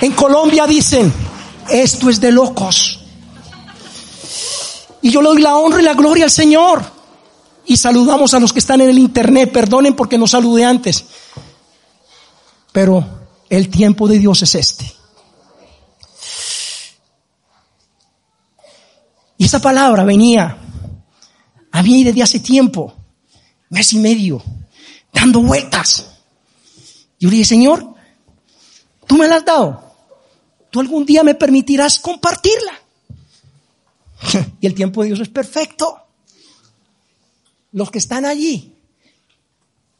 En Colombia dicen, esto es de locos. Y yo le doy la honra y la gloria al Señor. Y saludamos a los que están en el internet. Perdonen porque no saludé antes. Pero el tiempo de Dios es este. Y esa palabra venía a mí desde hace tiempo, mes y medio, dando vueltas. Yo le dije, Señor, tú me la has dado. Tú algún día me permitirás compartirla. y el tiempo de Dios es perfecto. Los que están allí,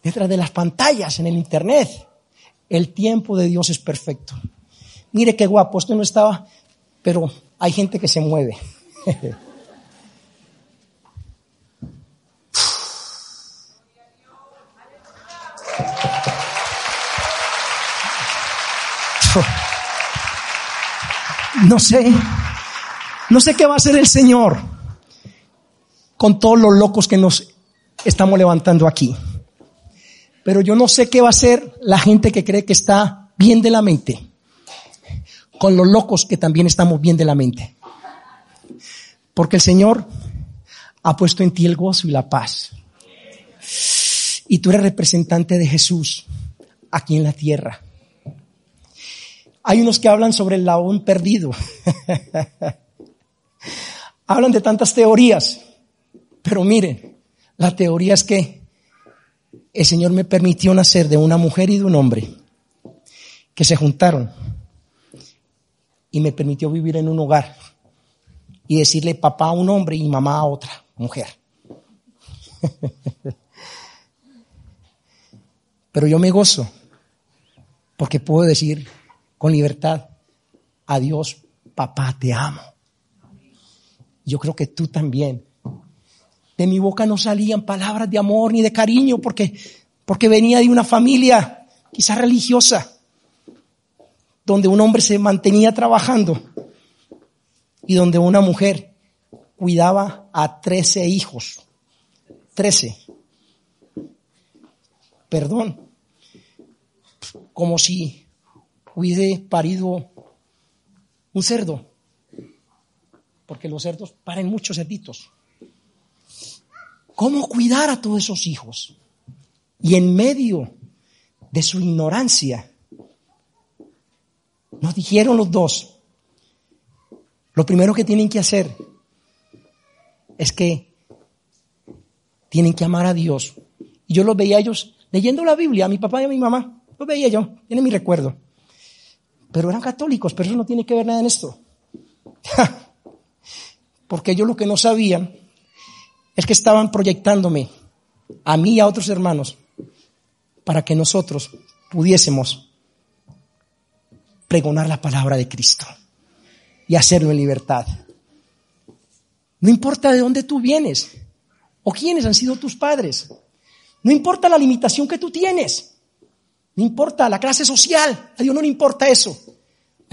detrás de las pantallas, en el internet, el tiempo de Dios es perfecto. Mire qué guapo, esto no estaba, pero hay gente que se mueve. No sé, no sé qué va a hacer el Señor con todos los locos que nos estamos levantando aquí. Pero yo no sé qué va a hacer la gente que cree que está bien de la mente, con los locos que también estamos bien de la mente. Porque el Señor ha puesto en ti el gozo y la paz. Y tú eres representante de Jesús aquí en la tierra. Hay unos que hablan sobre el laón perdido. hablan de tantas teorías. Pero miren, la teoría es que el Señor me permitió nacer de una mujer y de un hombre que se juntaron y me permitió vivir en un hogar y decirle papá a un hombre y mamá a otra mujer. Pero yo me gozo porque puedo decir con libertad a Dios, papá, te amo. Yo creo que tú también. De mi boca no salían palabras de amor ni de cariño porque, porque venía de una familia quizás religiosa, donde un hombre se mantenía trabajando y donde una mujer cuidaba a trece hijos. Trece. Perdón. Como si hubiese parido un cerdo. Porque los cerdos paren muchos cerditos. ¿Cómo cuidar a todos esos hijos? Y en medio de su ignorancia, nos dijeron los dos, lo primero que tienen que hacer es que tienen que amar a Dios. Y yo los veía a ellos leyendo la Biblia, a mi papá y a mi mamá, los veía yo, tiene mi recuerdo. Pero eran católicos, pero eso no tiene que ver nada en esto. Porque ellos lo que no sabían es que estaban proyectándome a mí y a otros hermanos para que nosotros pudiésemos pregonar la palabra de Cristo y hacerlo en libertad. No importa de dónde tú vienes o quiénes han sido tus padres. No importa la limitación que tú tienes. No importa la clase social. A Dios no le importa eso.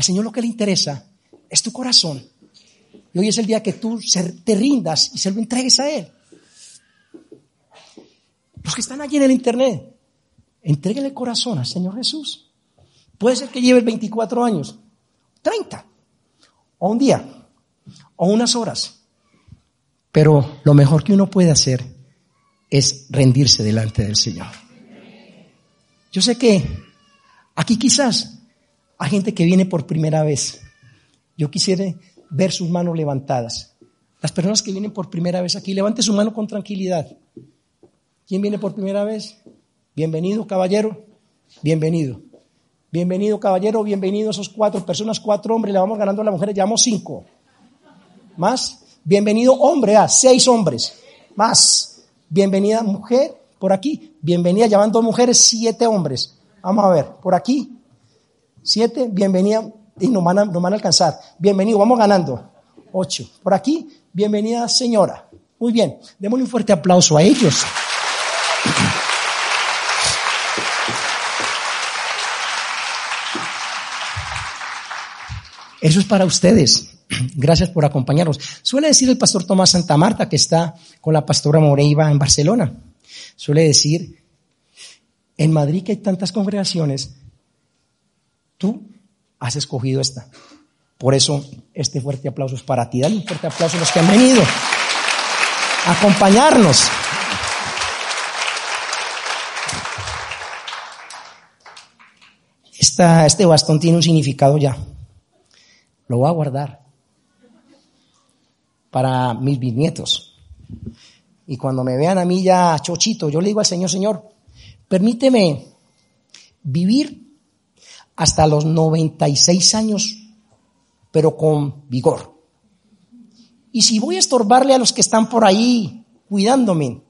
Señor lo que le interesa es tu corazón. Y hoy es el día que tú te rindas y se lo entregues a Él. Los que están allí en el Internet, entreguen el corazón al Señor Jesús. Puede ser que lleves 24 años, 30, o un día, o unas horas. Pero lo mejor que uno puede hacer es rendirse delante del Señor. Yo sé que aquí quizás hay gente que viene por primera vez. Yo quisiera ver sus manos levantadas. Las personas que vienen por primera vez aquí, levante su mano con tranquilidad. ¿Quién viene por primera vez? Bienvenido, caballero. Bienvenido. Bienvenido, caballero. Bienvenido a esos cuatro personas, cuatro hombres. Le vamos ganando a las mujeres. Llevamos cinco. Más. Bienvenido, hombre. a seis hombres. Más. Bienvenida, mujer. Por aquí. Bienvenida, llevando dos mujeres, siete hombres. Vamos a ver. Por aquí. Siete. Bienvenida. Y nos van a, nos van a alcanzar. Bienvenido. Vamos ganando. Ocho. Por aquí. Bienvenida, señora. Muy bien. Démosle un fuerte aplauso a ellos. Eso es para ustedes. Gracias por acompañarnos. Suele decir el pastor Tomás Santa Marta, que está con la pastora Moreiva en Barcelona. Suele decir En Madrid que hay tantas congregaciones, tú has escogido esta. Por eso este fuerte aplauso es para ti. Dale un fuerte aplauso a los que han venido a acompañarnos. Esta, este bastón tiene un significado ya. Lo voy a guardar para mis bisnietos. Y cuando me vean a mí ya chochito, yo le digo al Señor, Señor, permíteme vivir hasta los 96 años, pero con vigor. Y si voy a estorbarle a los que están por ahí cuidándome,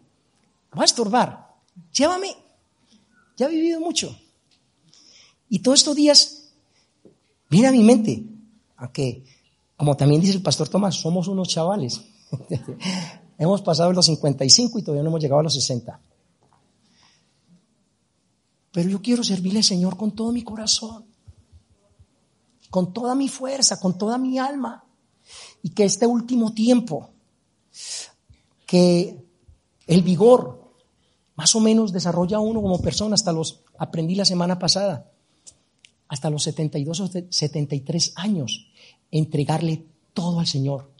voy a estorbar, llévame. Ya he vivido mucho. Y todos estos días, viene a mi mente, aunque, como también dice el pastor Tomás, somos unos chavales. hemos pasado los 55 y todavía no hemos llegado a los 60. Pero yo quiero servirle al Señor con todo mi corazón, con toda mi fuerza, con toda mi alma. Y que este último tiempo, que el vigor más o menos desarrolla uno como persona, hasta los aprendí la semana pasada, hasta los 72 o 73 años, entregarle todo al Señor.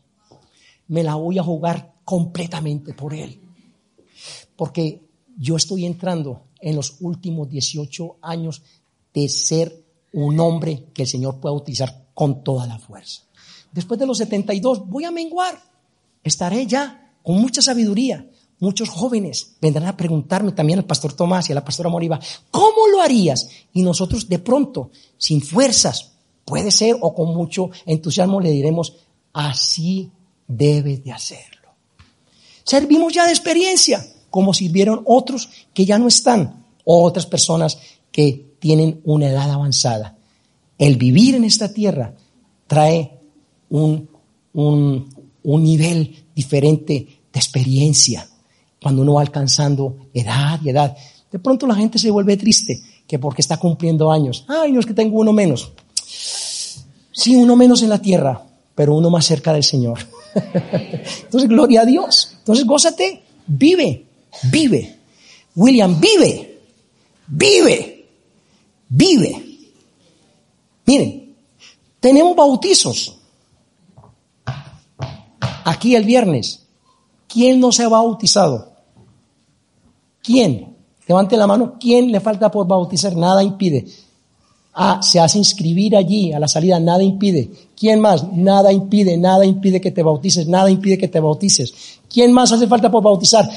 Me la voy a jugar completamente por Él. Porque yo estoy entrando en los últimos 18 años de ser un hombre que el Señor pueda utilizar con toda la fuerza. Después de los 72 voy a menguar. Estaré ya con mucha sabiduría. Muchos jóvenes vendrán a preguntarme también al pastor Tomás y a la pastora Moriva, ¿cómo lo harías? Y nosotros de pronto, sin fuerzas, puede ser, o con mucho entusiasmo le diremos, así debes de hacerlo. Servimos ya de experiencia, como sirvieron otros que ya no están, o otras personas que tienen una edad avanzada. El vivir en esta tierra trae un, un, un nivel diferente de experiencia cuando uno va alcanzando edad y edad. De pronto la gente se vuelve triste que porque está cumpliendo años. Ay, no es que tengo uno menos. Sí, uno menos en la tierra, pero uno más cerca del Señor. Entonces, gloria a Dios. Entonces, gózate, vive, vive. William, vive, vive, vive. Miren, tenemos bautizos. Aquí el viernes. ¿Quién no se ha bautizado? ¿Quién? Levante la mano. ¿Quién le falta por bautizar? Nada impide. Ah, se hace inscribir allí a la salida, nada impide. ¿Quién más? Nada impide, nada impide que te bautices, nada impide que te bautices. ¿Quién más hace falta por bautizar?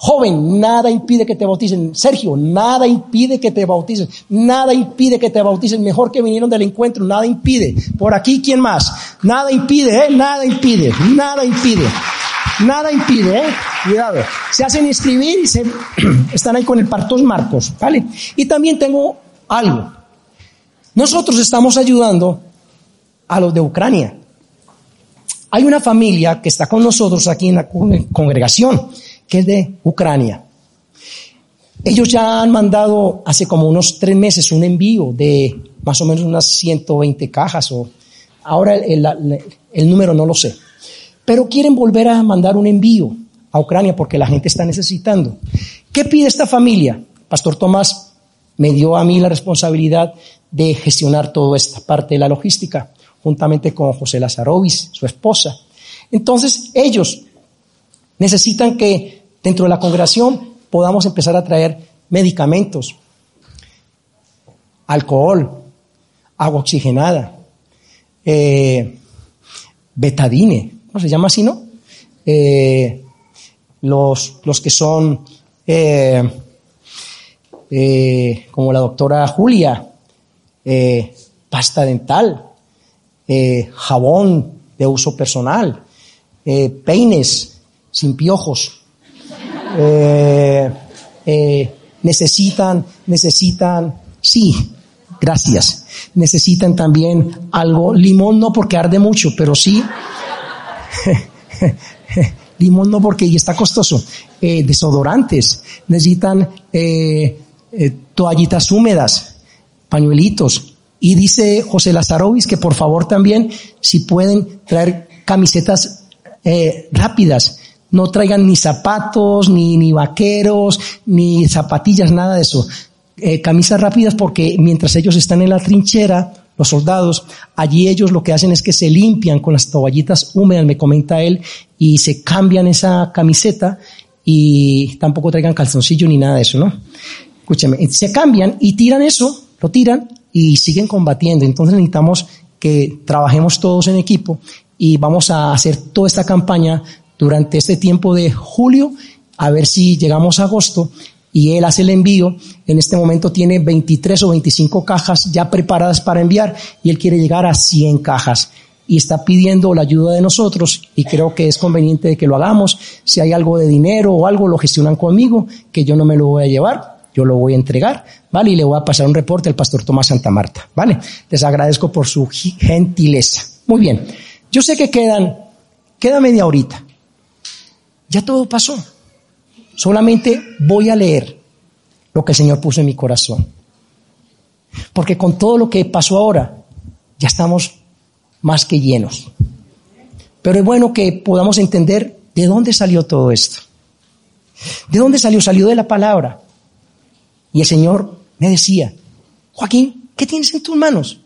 Joven, nada impide que te bauticen. Sergio, nada impide que te bautices. Nada impide que te bautices. Mejor que vinieron del encuentro, nada impide. Por aquí, ¿quién más? Nada impide, ¿eh? Nada impide, nada impide. Nada impide, ¿eh? Cuidado. Se hacen inscribir y se, están ahí con el Partos Marcos, ¿vale? Y también tengo algo. Nosotros estamos ayudando a los de Ucrania. Hay una familia que está con nosotros aquí en la congregación, que es de Ucrania. Ellos ya han mandado hace como unos tres meses un envío de más o menos unas 120 cajas o ahora el, número no lo sé pero quieren volver a mandar un envío a Ucrania porque la gente está necesitando. ¿Qué pide esta familia? Pastor Tomás me dio a mí la responsabilidad de gestionar toda esta parte de la logística, juntamente con José Lazarovis, su esposa. Entonces, ellos necesitan que dentro de la congregación podamos empezar a traer medicamentos, alcohol, agua oxigenada, eh, betadine, se llama así, no? Eh, los, que son eh, como la doctora Julia, pasta dental, jabón de uso personal, peines sin piojos. Necesitan, necesitan, sí, gracias. Necesitan también algo, limón no porque arde mucho, pero sí Limón no porque y está costoso. Eh, desodorantes, necesitan eh, eh, toallitas húmedas, pañuelitos. Y dice José Lazarovis que por favor también, si pueden traer camisetas rápidas no traigan ni zapatos, ni, ni vaqueros, ni zapatillas, nada de eso. Eh, camisas rápidas porque mientras ellos están en la trinchera, los soldados, allí ellos lo que hacen es que se limpian con las toallitas húmedas, me comenta él, y se cambian esa camiseta y tampoco traigan calzoncillo ni nada de eso, ¿no? Escúcheme, se cambian y tiran eso, lo tiran y siguen combatiendo. Entonces necesitamos que trabajemos todos en equipo y vamos a hacer toda esta campaña durante este tiempo de julio, a ver si llegamos a agosto y él hace el envío. En este momento tiene 23 o 25 cajas ya preparadas para enviar y él quiere llegar a 100 cajas y está pidiendo la ayuda de nosotros y creo que es conveniente que lo hagamos. Si hay algo de dinero o algo, lo gestionan conmigo, que yo no me lo voy a llevar, yo lo voy a entregar, ¿vale? Y le voy a pasar un reporte al pastor Tomás Santa Marta, ¿vale? Les agradezco por su gentileza. Muy bien. Yo sé que quedan, queda media horita. Ya todo pasó. Solamente voy a leer lo que el Señor puso en mi corazón. Porque con todo lo que pasó ahora, ya estamos más que llenos. Pero es bueno que podamos entender de dónde salió todo esto. ¿De dónde salió? Salió de la palabra. Y el Señor me decía, Joaquín, ¿qué tienes en tus manos?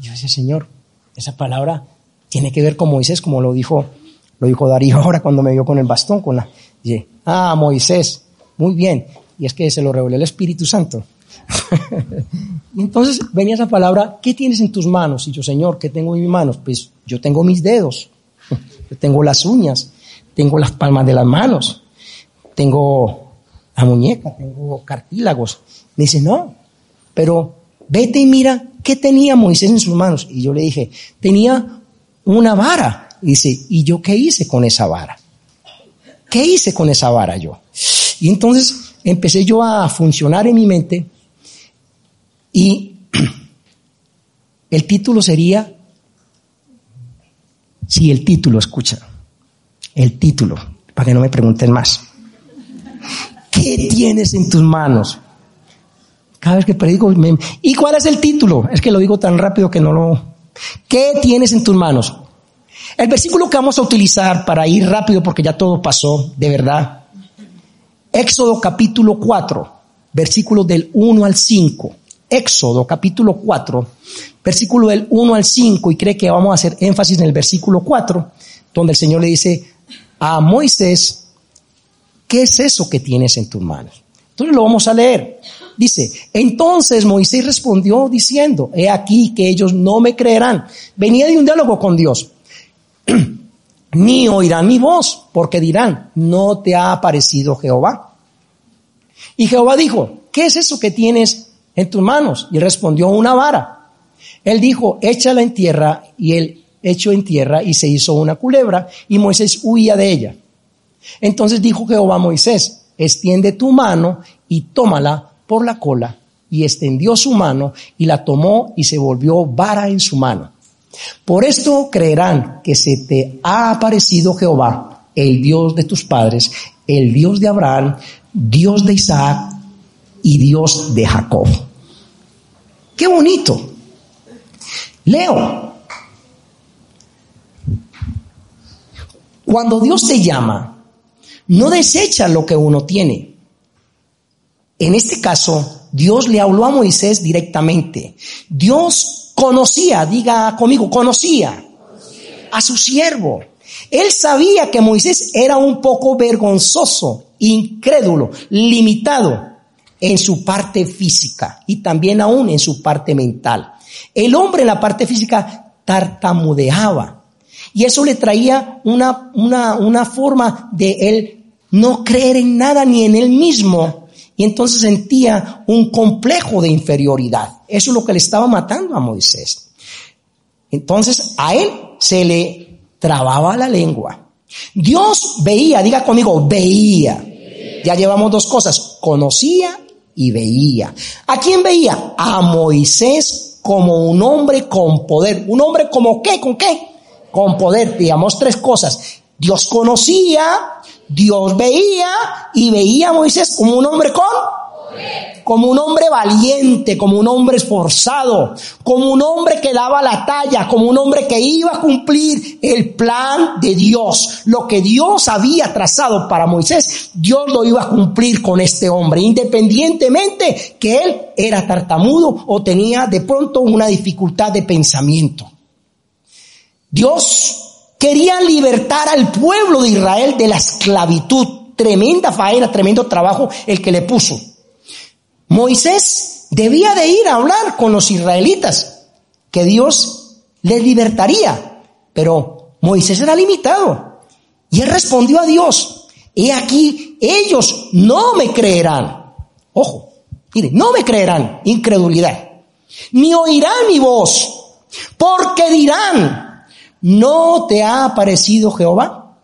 yo decía, Señor, esa palabra tiene que ver con Moisés, como lo dijo, lo dijo Darío ahora cuando me vio con el bastón, con la, ah, Moisés, muy bien. Y es que se lo reveló el Espíritu Santo. y entonces venía esa palabra, ¿qué tienes en tus manos? Y yo, Señor, ¿qué tengo en mis manos? Pues yo tengo mis dedos, yo tengo las uñas, tengo las palmas de las manos, tengo la muñeca, tengo cartílagos. Me dice, no, pero vete y mira qué tenía Moisés en sus manos. Y yo le dije, tenía una vara. Dice, ¿y yo qué hice con esa vara? ¿Qué hice con esa vara yo? Y entonces empecé yo a funcionar en mi mente y el título sería, sí, el título, escucha, el título, para que no me pregunten más. ¿Qué tienes en tus manos? Cada vez que predico, ¿y cuál es el título? Es que lo digo tan rápido que no lo... ¿Qué tienes en tus manos? El versículo que vamos a utilizar para ir rápido porque ya todo pasó, de verdad. Éxodo capítulo 4, versículos del 1 al 5. Éxodo capítulo 4, versículo del 1 al 5, y cree que vamos a hacer énfasis en el versículo 4, donde el Señor le dice a Moisés, ¿qué es eso que tienes en tus manos? Entonces lo vamos a leer. Dice, entonces Moisés respondió diciendo, he aquí que ellos no me creerán. Venía de un diálogo con Dios. Ni oirán mi voz, porque dirán, no te ha aparecido Jehová. Y Jehová dijo, ¿qué es eso que tienes en tus manos? Y respondió, una vara. Él dijo, échala en tierra, y él echó en tierra y se hizo una culebra, y Moisés huía de ella. Entonces dijo Jehová a Moisés, extiende tu mano y tómala por la cola. Y extendió su mano y la tomó y se volvió vara en su mano. Por esto creerán que se te ha aparecido Jehová, el Dios de tus padres, el Dios de Abraham, Dios de Isaac y Dios de Jacob. Qué bonito. Leo. Cuando Dios te llama, no desecha lo que uno tiene. En este caso, Dios le habló a Moisés directamente. Dios conocía, diga conmigo, conocía a su siervo. Él sabía que Moisés era un poco vergonzoso, incrédulo, limitado en su parte física y también aún en su parte mental. El hombre en la parte física tartamudeaba y eso le traía una, una, una forma de él no creer en nada ni en él mismo y entonces sentía un complejo de inferioridad. Eso es lo que le estaba matando a Moisés. Entonces a él se le trababa la lengua. Dios veía, diga conmigo, veía. Ya llevamos dos cosas, conocía y veía. ¿A quién veía? A Moisés como un hombre con poder. ¿Un hombre como qué? ¿Con qué? Con poder. Digamos tres cosas. Dios conocía, Dios veía y veía a Moisés como un hombre con como un hombre valiente, como un hombre esforzado, como un hombre que daba la talla, como un hombre que iba a cumplir el plan de Dios. Lo que Dios había trazado para Moisés, Dios lo iba a cumplir con este hombre, independientemente que él era tartamudo o tenía de pronto una dificultad de pensamiento. Dios quería libertar al pueblo de Israel de la esclavitud. Tremenda faena, tremendo trabajo el que le puso. Moisés debía de ir a hablar con los israelitas, que Dios les libertaría, pero Moisés era limitado. Y él respondió a Dios, he aquí, ellos no me creerán. Ojo, mire, no me creerán, incredulidad. Ni oirán mi voz, porque dirán, ¿no te ha aparecido Jehová?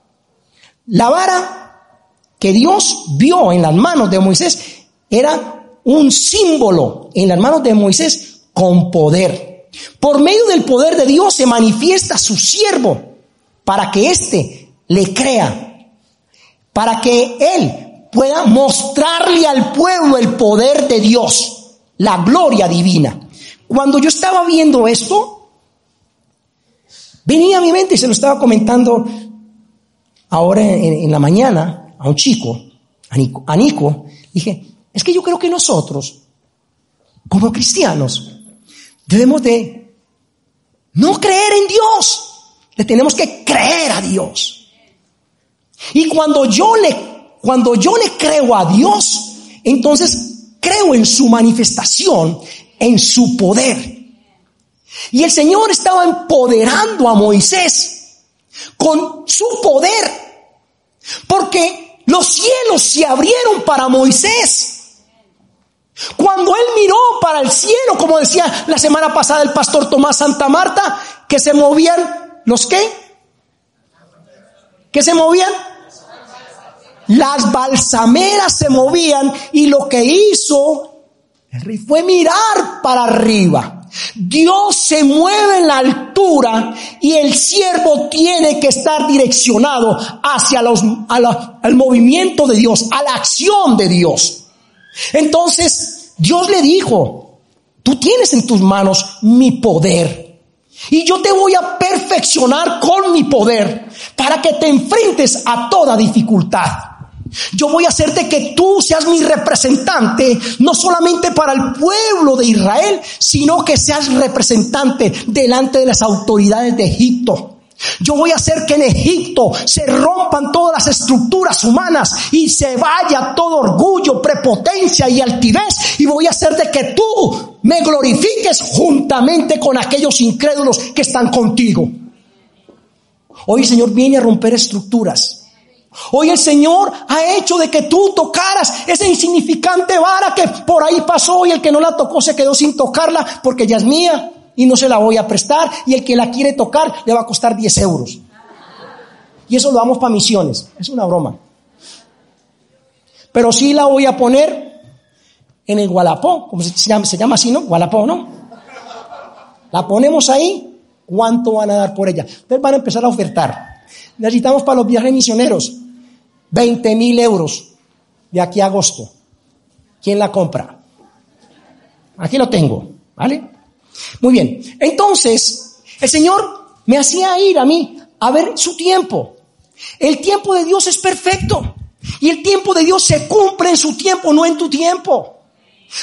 La vara que Dios vio en las manos de Moisés era un símbolo en las manos de Moisés con poder. Por medio del poder de Dios se manifiesta su siervo para que éste le crea, para que él pueda mostrarle al pueblo el poder de Dios, la gloria divina. Cuando yo estaba viendo esto, venía a mi mente y se lo estaba comentando ahora en, la mañana a un chico, a Nico, dije, es que yo creo que nosotros, como cristianos, debemos de no creer en Dios, le tenemos que creer a Dios. Y cuando yo le, cuando yo le creo a Dios, entonces creo en su manifestación, en su poder. Y el Señor estaba empoderando a Moisés con su poder, porque los cielos se abrieron para Moisés. Cuando él miró para el cielo, como decía la semana pasada el pastor Tomás Santa Marta, que se movían los qué? ¿Qué se movían? Las balsameras se movían y lo que hizo fue mirar para arriba. Dios se mueve en la altura y el siervo tiene que estar direccionado hacia los, al movimiento de Dios, a la acción de Dios. Entonces, Dios le dijo, tú tienes en tus manos mi poder. Y yo te voy a perfeccionar con mi poder para que te enfrentes a toda dificultad. Yo voy a hacerte que tú seas mi representante, no solamente para el pueblo de Israel, sino que seas representante delante de las autoridades de Egipto. Yo voy a hacer que en Egipto se rompan todas las estructuras humanas y se vaya todo orgullo, prepotencia y altivez. Y voy a hacer de que tú me glorifiques juntamente con aquellos incrédulos que están contigo. Hoy el Señor viene a romper estructuras. Hoy el Señor ha hecho de que tú tocaras esa insignificante vara que por ahí pasó y el que no la tocó se quedó sin tocarla porque ya es mía y no se la voy a prestar y el que la quiere tocar le va a costar 10 euros. Y eso lo damos para misiones, es una broma. Pero sí la voy a poner en el Gualapó, como se llama, se llama así, ¿no? Gualapó, ¿no? La ponemos ahí, ¿cuánto van a dar por ella? Ustedes van a empezar a ofertar. Necesitamos para los viajes misioneros 20 mil euros de aquí a agosto. ¿Quién la compra? Aquí lo tengo, ¿vale? Muy bien. Entonces, el Señor me hacía ir a mí a ver su tiempo. El tiempo de Dios es perfecto. Y el tiempo de Dios se cumple en su tiempo, no en tu tiempo.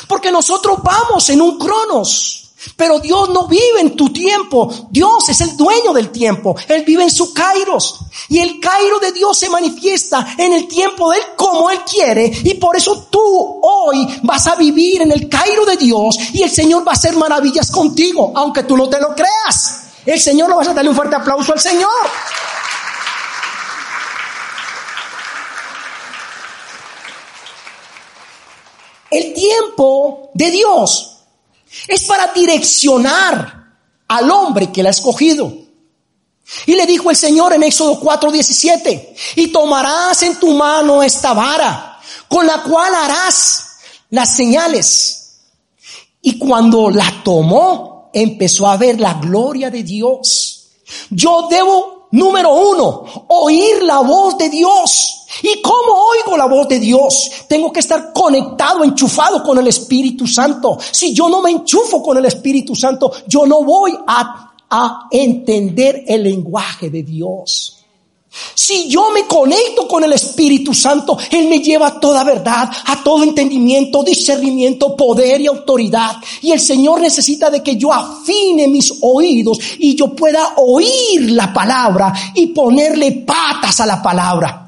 Porque nosotros vamos en un cronos. Pero Dios no vive en tu tiempo. Dios es el dueño del tiempo. Él vive en su kairos. Y el cairo de Dios se manifiesta en el tiempo de Él como Él quiere. Y por eso tú hoy vas a vivir en el cairo de Dios y el Señor va a hacer maravillas contigo, aunque tú no te lo creas. El Señor lo vas a darle un fuerte aplauso al Señor. El tiempo de Dios es para direccionar al hombre que la ha escogido. Y le dijo el Señor en Éxodo 4:17, y tomarás en tu mano esta vara, con la cual harás las señales. Y cuando la tomó, empezó a ver la gloria de Dios. Yo debo Número uno, oír la voz de Dios. ¿Y cómo oigo la voz de Dios? Tengo que estar conectado, enchufado con el Espíritu Santo. Si yo no me enchufo con el Espíritu Santo, yo no voy a, a entender el lenguaje de Dios. Si yo me conecto con el Espíritu Santo, Él me lleva a toda verdad, a todo entendimiento, discernimiento, poder y autoridad. Y el Señor necesita de que yo afine mis oídos y yo pueda oír la palabra y ponerle patas a la palabra.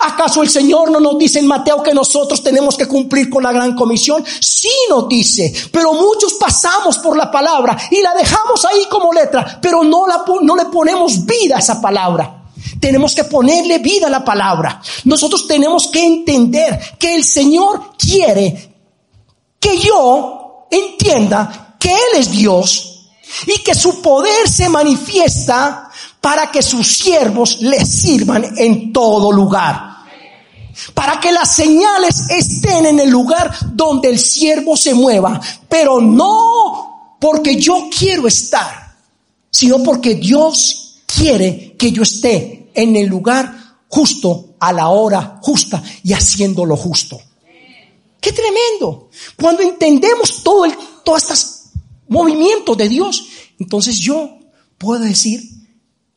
¿Acaso el Señor no nos dice en Mateo que nosotros tenemos que cumplir con la gran comisión? Sí nos dice, pero muchos pasamos por la palabra y la dejamos ahí como letra, pero no, la, no le ponemos vida a esa palabra. Tenemos que ponerle vida a la palabra. Nosotros tenemos que entender que el Señor quiere que yo entienda que Él es Dios y que su poder se manifiesta para que sus siervos le sirvan en todo lugar. Para que las señales estén en el lugar donde el siervo se mueva, pero no porque yo quiero estar, sino porque Dios quiere que yo esté en el lugar justo, a la hora justa y haciendo lo justo. Qué tremendo. Cuando entendemos todo el, todos estos movimientos de Dios, entonces yo puedo decir,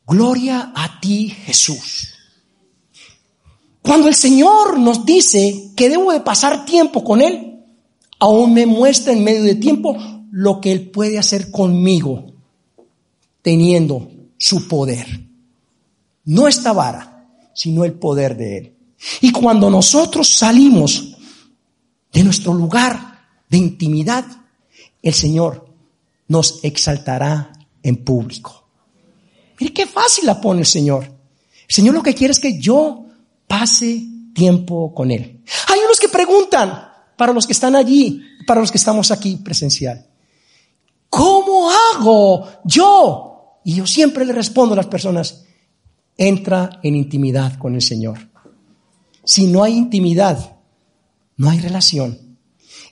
gloria a ti Jesús. Cuando el Señor nos dice que debo de pasar tiempo con Él, aún me muestra en medio de tiempo lo que Él puede hacer conmigo, teniendo su poder. No esta vara, sino el poder de Él. Y cuando nosotros salimos de nuestro lugar de intimidad, el Señor nos exaltará en público. Mire qué fácil la pone el Señor. El Señor lo que quiere es que yo pase tiempo con Él. Hay unos que preguntan, para los que están allí, para los que estamos aquí presencial, ¿cómo hago yo? Y yo siempre le respondo a las personas, entra en intimidad con el Señor. Si no hay intimidad, no hay relación.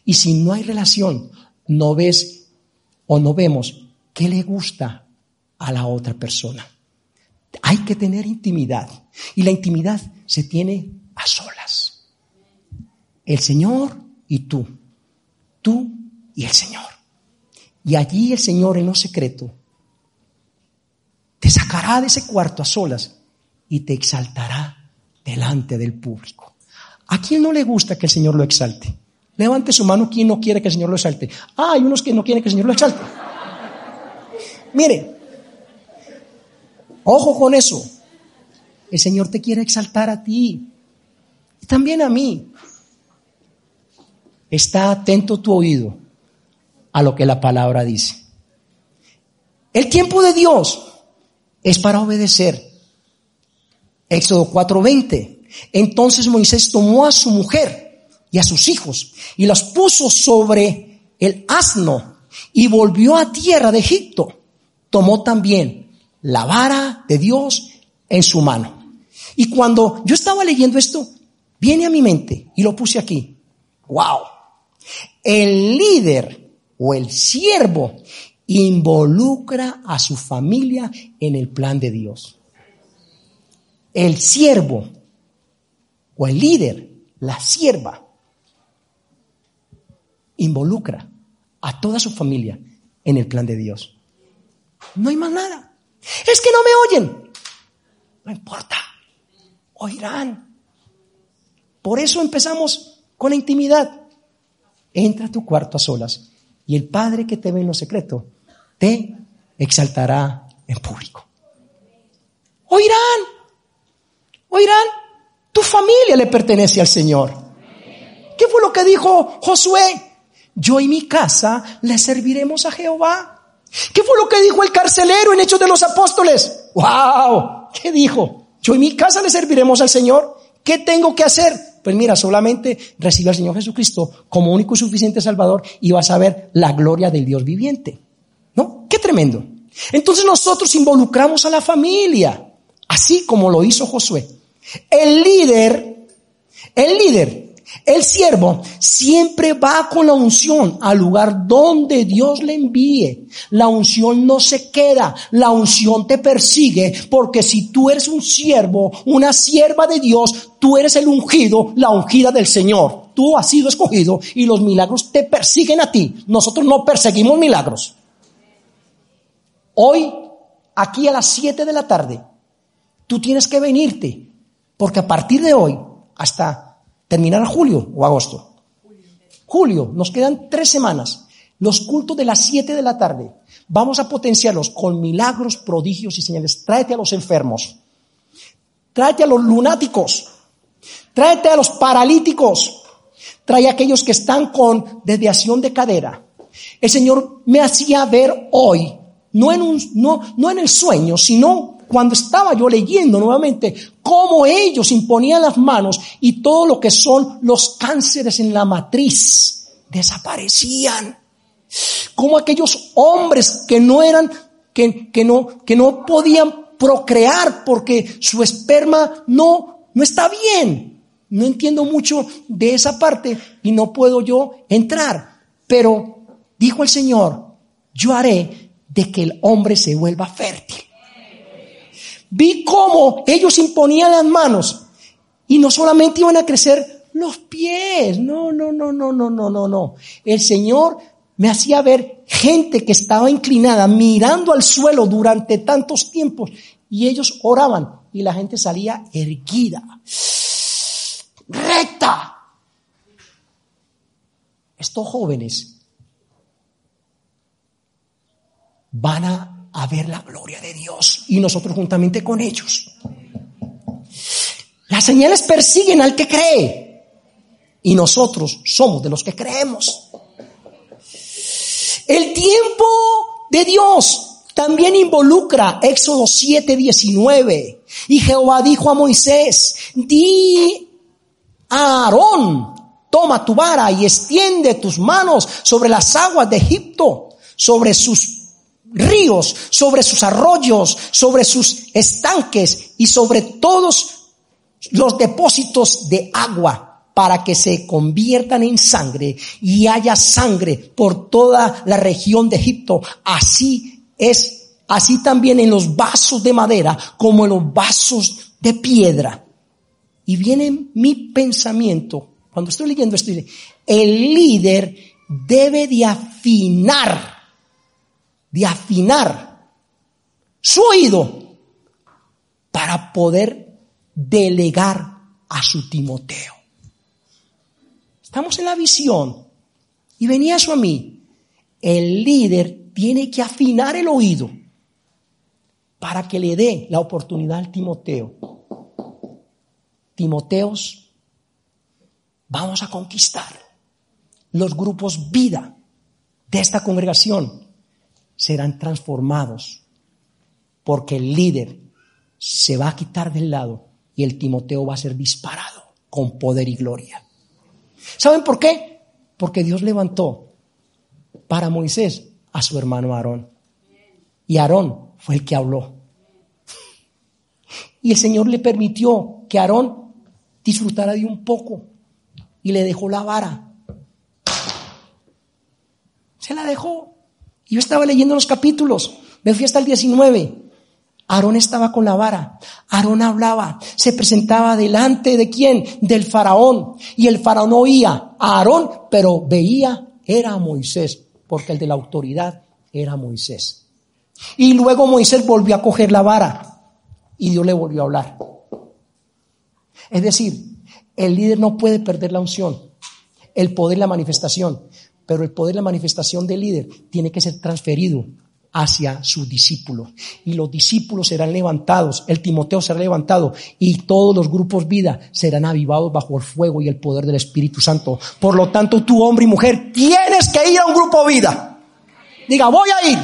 Y si no hay relación, no ves o no vemos qué le gusta a la otra persona. Hay que tener intimidad. Y la intimidad se tiene a solas. El Señor y tú. Tú y el Señor. Y allí el Señor en lo secreto te sacará de ese cuarto a solas y te exaltará delante del público. ¿A quién no le gusta que el Señor lo exalte? Levante su mano quien no quiere que el Señor lo exalte. Ah, hay unos que no quieren que el Señor lo exalte. Mire, ojo con eso. El Señor te quiere exaltar a ti y también a mí. Está atento tu oído a lo que la palabra dice. El tiempo de Dios es para obedecer Éxodo 4:20. Entonces Moisés tomó a su mujer y a sus hijos y los puso sobre el asno y volvió a tierra de Egipto. Tomó también la vara de Dios en su mano. Y cuando yo estaba leyendo esto, viene a mi mente y lo puse aquí. Wow. El líder o el siervo involucra a su familia en el plan de Dios el siervo o el líder, la sierva, involucra a toda su familia en el plan de Dios. No hay más nada. Es que no me oyen. No importa. Oirán. Por eso empezamos con la intimidad. Entra a tu cuarto a solas y el Padre que te ve en lo secreto te exaltará en público. Oirán. Oirán, tu familia le pertenece al Señor. ¿Qué fue lo que dijo Josué? Yo y mi casa le serviremos a Jehová. ¿Qué fue lo que dijo el carcelero en Hechos de los Apóstoles? ¡Wow! ¿Qué dijo? Yo y mi casa le serviremos al Señor. ¿Qué tengo que hacer? Pues mira, solamente recibe al Señor Jesucristo como único y suficiente Salvador y vas a ver la gloria del Dios viviente. ¿No? Qué tremendo. Entonces nosotros involucramos a la familia, así como lo hizo Josué. El líder, el líder El siervo siempre va con la unción al lugar donde Dios le envíe. La unción no se queda, la unción te persigue, porque si tú eres un siervo, una sierva de Dios, tú eres el ungido, la ungida del Señor. Tú has sido escogido y los milagros te persiguen a ti. Nosotros no perseguimos milagros. Hoy, aquí a las 7 de la tarde, tú tienes que venirte, porque a partir de hoy, hasta ¿Terminará julio o agosto? Julio, nos quedan tres semanas. Los cultos de las siete de la tarde. Vamos a potenciarlos con milagros, prodigios y señales. Tráete a los enfermos. Tráete a los lunáticos. Tráete a los paralíticos. Trae a aquellos que están con desviación de cadera. El Señor me hacía ver hoy, no en, un, no, no en el sueño, sino cuando estaba yo leyendo nuevamente cómo ellos imponían las manos y todo lo que son los cánceres en la matriz desaparecían. Como aquellos hombres que no eran, que, que no, que no podían procrear porque su esperma no, no está bien. No entiendo mucho de esa parte y no puedo yo entrar. Pero dijo el Señor, yo haré de que el hombre se vuelva fértil vi cómo ellos imponían las manos y no solamente iban a crecer los pies, no, no, no, no, no, no, no, no. El Señor me hacía ver gente que estaba inclinada mirando al suelo durante tantos tiempos y ellos oraban y la gente salía erguida, recta. Estos jóvenes van a a ver la gloria de Dios y nosotros juntamente con ellos. Las señales persiguen al que cree y nosotros somos de los que creemos. El tiempo de Dios también involucra Éxodo 7:19 y Jehová dijo a Moisés, di a Aarón, toma tu vara y extiende tus manos sobre las aguas de Egipto, sobre sus ríos, sobre sus arroyos, sobre sus estanques y sobre todos los depósitos de agua para que se conviertan en sangre y haya sangre por toda la región de Egipto. Así es, así también en los vasos de madera como en los vasos de piedra. Y viene mi pensamiento, cuando estoy leyendo esto, el líder debe de afinar de afinar su oído para poder delegar a su Timoteo. Estamos en la visión y venía eso a mí. El líder tiene que afinar el oído para que le dé la oportunidad al Timoteo. Timoteos, vamos a conquistar los grupos vida de esta congregación serán transformados porque el líder se va a quitar del lado y el Timoteo va a ser disparado con poder y gloria. ¿Saben por qué? Porque Dios levantó para Moisés a su hermano Aarón. Y Aarón fue el que habló. Y el Señor le permitió que Aarón disfrutara de un poco y le dejó la vara. Se la dejó. Yo estaba leyendo los capítulos, me fui hasta el 19. Aarón estaba con la vara, Aarón hablaba, se presentaba delante de quién? Del faraón. Y el faraón oía a Aarón, pero veía, era a Moisés, porque el de la autoridad era Moisés. Y luego Moisés volvió a coger la vara y Dios le volvió a hablar. Es decir, el líder no puede perder la unción, el poder, la manifestación. Pero el poder, la manifestación del líder tiene que ser transferido hacia sus discípulos. Y los discípulos serán levantados, el Timoteo será levantado y todos los grupos vida serán avivados bajo el fuego y el poder del Espíritu Santo. Por lo tanto, tú hombre y mujer tienes que ir a un grupo vida. Diga, voy a ir.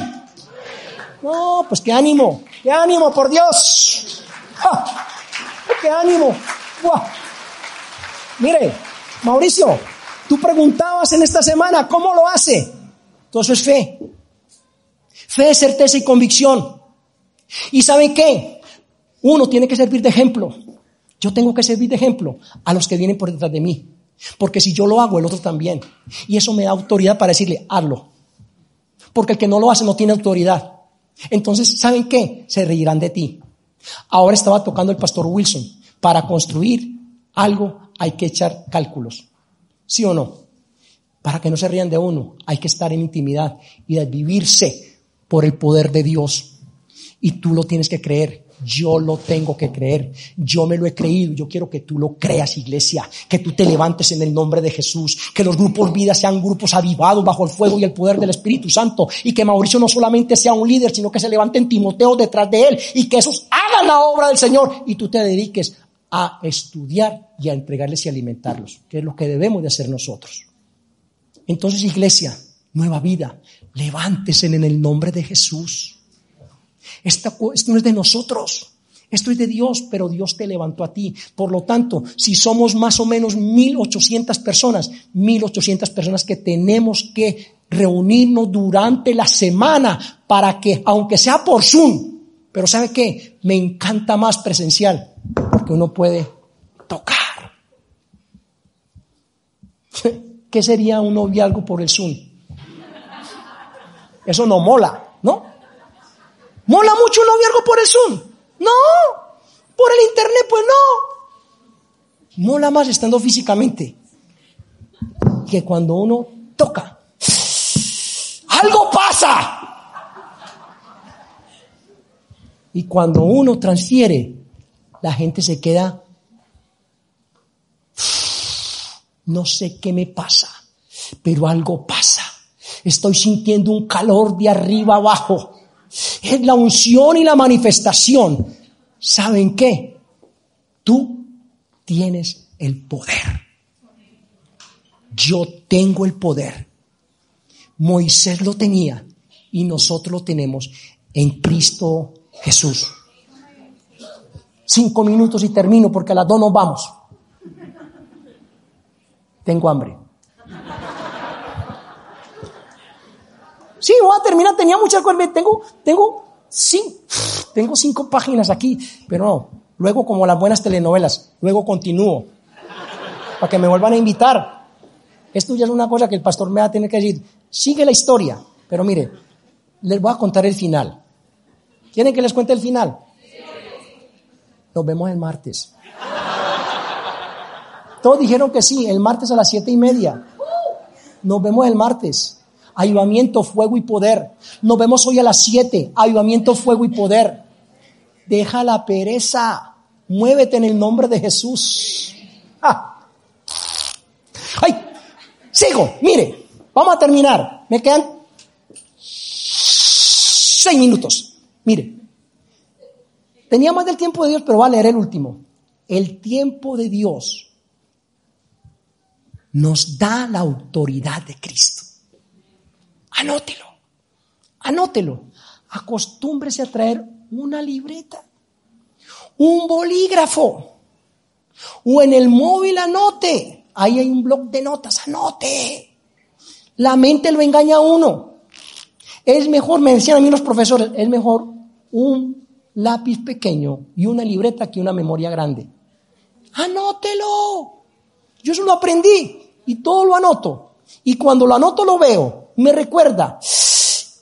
No, pues qué ánimo, qué ánimo, por Dios. ¡Qué ánimo! Mire, Mauricio, Tú preguntabas en esta semana, ¿cómo lo hace? Todo es fe. Fe, certeza y convicción. ¿Y saben qué? Uno tiene que servir de ejemplo. Yo tengo que servir de ejemplo a los que vienen por detrás de mí. Porque si yo lo hago, el otro también. Y eso me da autoridad para decirle, hazlo. Porque el que no lo hace no tiene autoridad. Entonces, ¿saben qué? Se reirán de ti. Ahora estaba tocando el pastor Wilson. Para construir algo hay que echar cálculos. ¿Sí o no? Para que no se rían de uno, hay que estar en intimidad y vivirse por el poder de Dios. Y tú lo tienes que creer. Yo lo tengo que creer. Yo me lo he creído. Yo quiero que tú lo creas, iglesia. Que tú te levantes en el nombre de Jesús. Que los grupos vida sean grupos avivados bajo el fuego y el poder del Espíritu Santo. Y que Mauricio no solamente sea un líder, sino que se levanten Timoteo detrás de él. Y que esos hagan la obra del Señor. Y tú te dediques a estudiar y a entregarles y alimentarlos. Que es lo que debemos de hacer nosotros. Entonces, iglesia, nueva vida, levántese en el nombre de Jesús. esto no es de nosotros. Esto es de Dios, pero Dios te levantó a ti. Por lo tanto, si somos más o menos 1800 personas, 1800 personas que tenemos que reunirnos durante la semana para que, aunque sea por Zoom, pero ¿sabe qué? Me encanta más presencial, porque uno puede tocar. ¿Qué sería un noviazgo por el Zoom? Eso no mola, ¿no? ¿Mola mucho un noviazgo por el Zoom? No. Por el Internet, pues no. Mola más estando físicamente. Que cuando uno toca, algo pasa. Y cuando uno transfiere, la gente se queda No sé qué me pasa, pero algo pasa. Estoy sintiendo un calor de arriba abajo. Es la unción y la manifestación. ¿Saben qué? Tú tienes el poder. Yo tengo el poder. Moisés lo tenía y nosotros lo tenemos en Cristo Jesús. Cinco minutos y termino porque a las dos nos vamos. Tengo hambre. Sí, voy a terminar, tenía muchas cosas, tengo, tengo, sí, tengo cinco páginas aquí, pero luego como las buenas telenovelas, luego continúo, para que me vuelvan a invitar. Esto ya es una cosa que el pastor me va a tener que decir, sigue la historia, pero mire, les voy a contar el final. ¿Quieren que les cuente el final? Nos vemos el martes. Todos dijeron que sí, el martes a las siete y media. Nos vemos el martes. Ayudamiento, fuego y poder. Nos vemos hoy a las siete. Ayudamiento, fuego y poder. Deja la pereza. Muévete en el nombre de Jesús. Ah. ¡Ay! Sigo. Mire, vamos a terminar. Me quedan seis minutos. Mire. Tenía más del tiempo de Dios, pero va a leer el último. El tiempo de Dios nos da la autoridad de Cristo. Anótelo, anótelo. Acostúmbrese a traer una libreta, un bolígrafo, o en el móvil anote. Ahí hay un blog de notas, anote. La mente lo engaña a uno. Es mejor, me decían a mí los profesores, es mejor un lápiz pequeño y una libreta que una memoria grande. Anótelo. Yo eso lo aprendí y todo lo anoto. Y cuando lo anoto lo veo, me recuerda.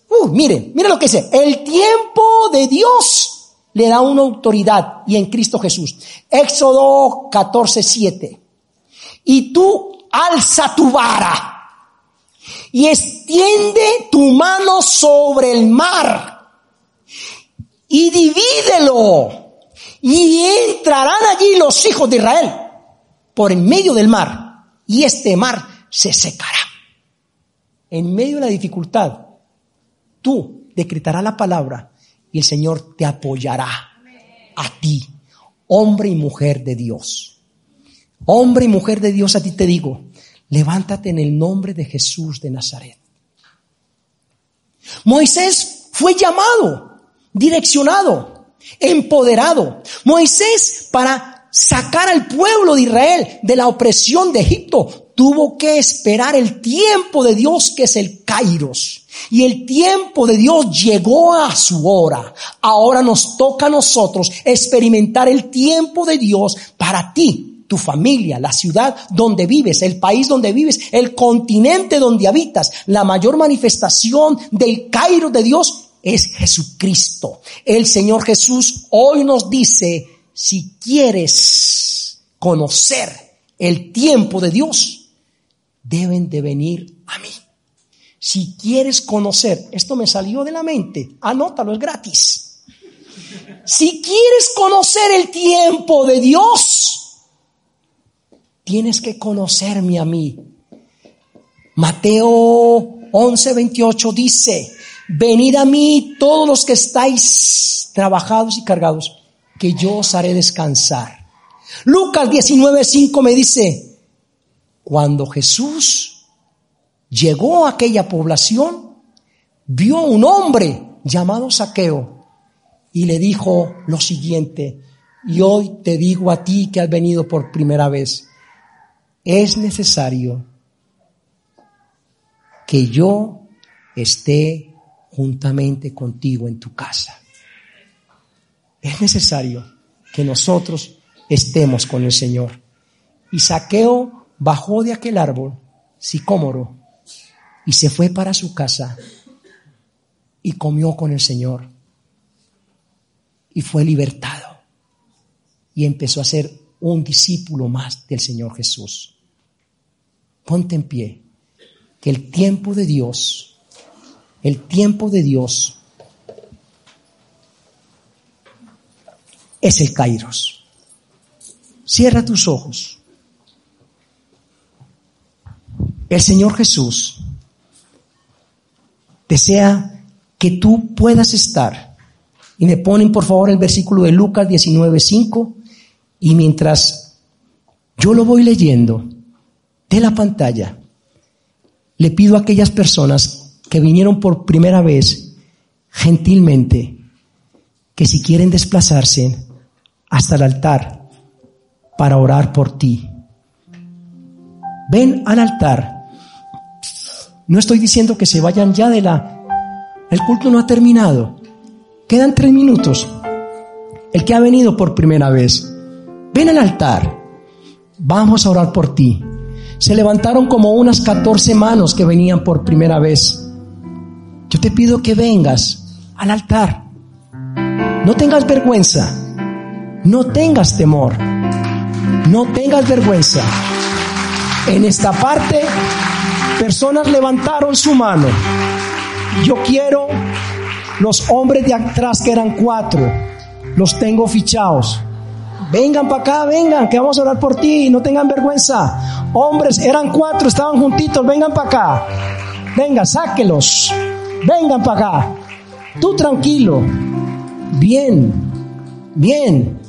Uh, mire, mire lo que dice. El tiempo de Dios le da una autoridad y en Cristo Jesús. Éxodo 14, 7. Y tú alza tu vara y extiende tu mano sobre el mar y divídelo y entrarán allí los hijos de Israel por en medio del mar y este mar se secará. En medio de la dificultad, tú decretarás la palabra y el Señor te apoyará a ti, hombre y mujer de Dios. Hombre y mujer de Dios, a ti te digo, levántate en el nombre de Jesús de Nazaret. Moisés fue llamado, direccionado, empoderado. Moisés para sacar al pueblo de Israel de la opresión de Egipto, tuvo que esperar el tiempo de Dios que es el Kairos. Y el tiempo de Dios llegó a su hora. Ahora nos toca a nosotros experimentar el tiempo de Dios para ti tu familia, la ciudad donde vives, el país donde vives, el continente donde habitas, la mayor manifestación del Cairo de Dios es Jesucristo. El Señor Jesús hoy nos dice, si quieres conocer el tiempo de Dios, deben de venir a mí. Si quieres conocer, esto me salió de la mente, anótalo, es gratis. Si quieres conocer el tiempo de Dios, tienes que conocerme a mí. Mateo 11, 28 dice, venid a mí todos los que estáis trabajados y cargados, que yo os haré descansar. Lucas 19, 5 me dice, cuando Jesús llegó a aquella población, vio un hombre llamado Saqueo y le dijo lo siguiente, y hoy te digo a ti que has venido por primera vez, es necesario que yo esté juntamente contigo en tu casa. Es necesario que nosotros estemos con el Señor. Y Saqueo bajó de aquel árbol, sicómoro, y se fue para su casa y comió con el Señor. Y fue libertado. Y empezó a ser un discípulo más del Señor Jesús. Ponte en pie, que el tiempo de Dios, el tiempo de Dios es el Kairos. Cierra tus ojos. El Señor Jesús desea que tú puedas estar. Y me ponen por favor el versículo de Lucas 19:5 y mientras yo lo voy leyendo de la pantalla, le pido a aquellas personas que vinieron por primera vez gentilmente que si quieren desplazarse hasta el altar para orar por ti. Ven al altar. No estoy diciendo que se vayan ya de la... El culto no ha terminado. Quedan tres minutos. El que ha venido por primera vez, ven al altar. Vamos a orar por ti. Se levantaron como unas 14 manos que venían por primera vez. Yo te pido que vengas al altar. No tengas vergüenza. No tengas temor. No tengas vergüenza. En esta parte, personas levantaron su mano. Yo quiero los hombres de atrás que eran cuatro. Los tengo fichados. Vengan para acá, vengan, que vamos a orar por ti. No tengan vergüenza. Hombres, eran cuatro, estaban juntitos. Vengan para acá. Venga, sáquelos. Vengan para acá. Tú tranquilo. Bien. Bien.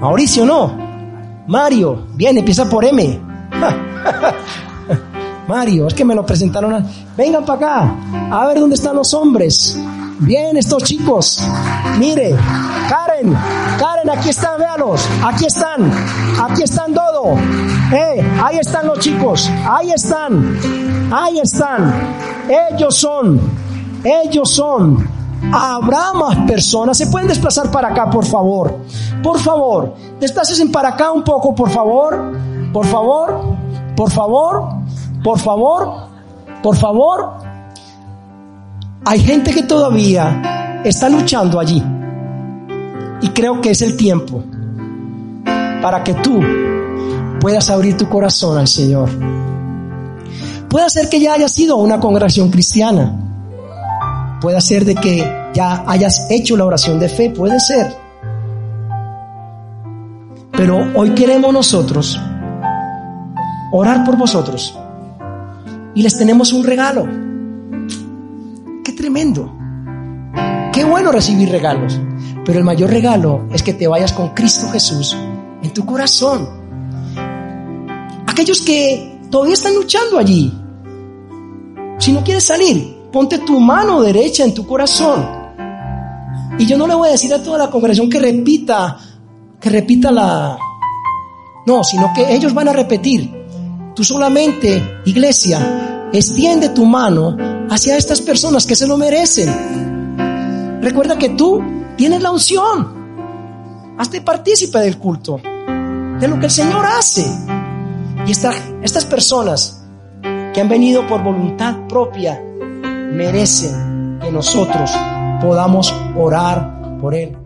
Mauricio no. Mario, bien, empieza por M. Mario, es que me lo presentaron. Vengan para acá, a ver dónde están los hombres. Bien, estos chicos. Mire, Karen, Karen, aquí están, véalos. Aquí están, aquí están todo. Eh, ahí están los chicos, ahí están, ahí están. Ellos son, ellos son Habrá más personas. ¿Se pueden desplazar para acá, por favor? Por favor, desplacen para acá un poco, por favor. Por favor, por favor, por favor, por favor. Hay gente que todavía está luchando allí. Y creo que es el tiempo para que tú puedas abrir tu corazón al Señor. Puede ser que ya haya sido una congregación cristiana Puede ser de que ya hayas hecho la oración de fe, puede ser. Pero hoy queremos nosotros orar por vosotros. Y les tenemos un regalo. Qué tremendo. Qué bueno recibir regalos. Pero el mayor regalo es que te vayas con Cristo Jesús en tu corazón. Aquellos que todavía están luchando allí. Si no quieres salir, ponte tu mano derecha en tu corazón. Y yo no le voy a decir a toda la congregación que repita, que repita la... No, sino que ellos van a repetir. Tú solamente, iglesia, extiende tu mano hacia estas personas que se lo merecen. Recuerda que tú tienes la unción. Hazte partícipe del culto. de lo que el Señor hace. Y estas personas que han venido por voluntad propia merecen que nosotros podamos orar por Él.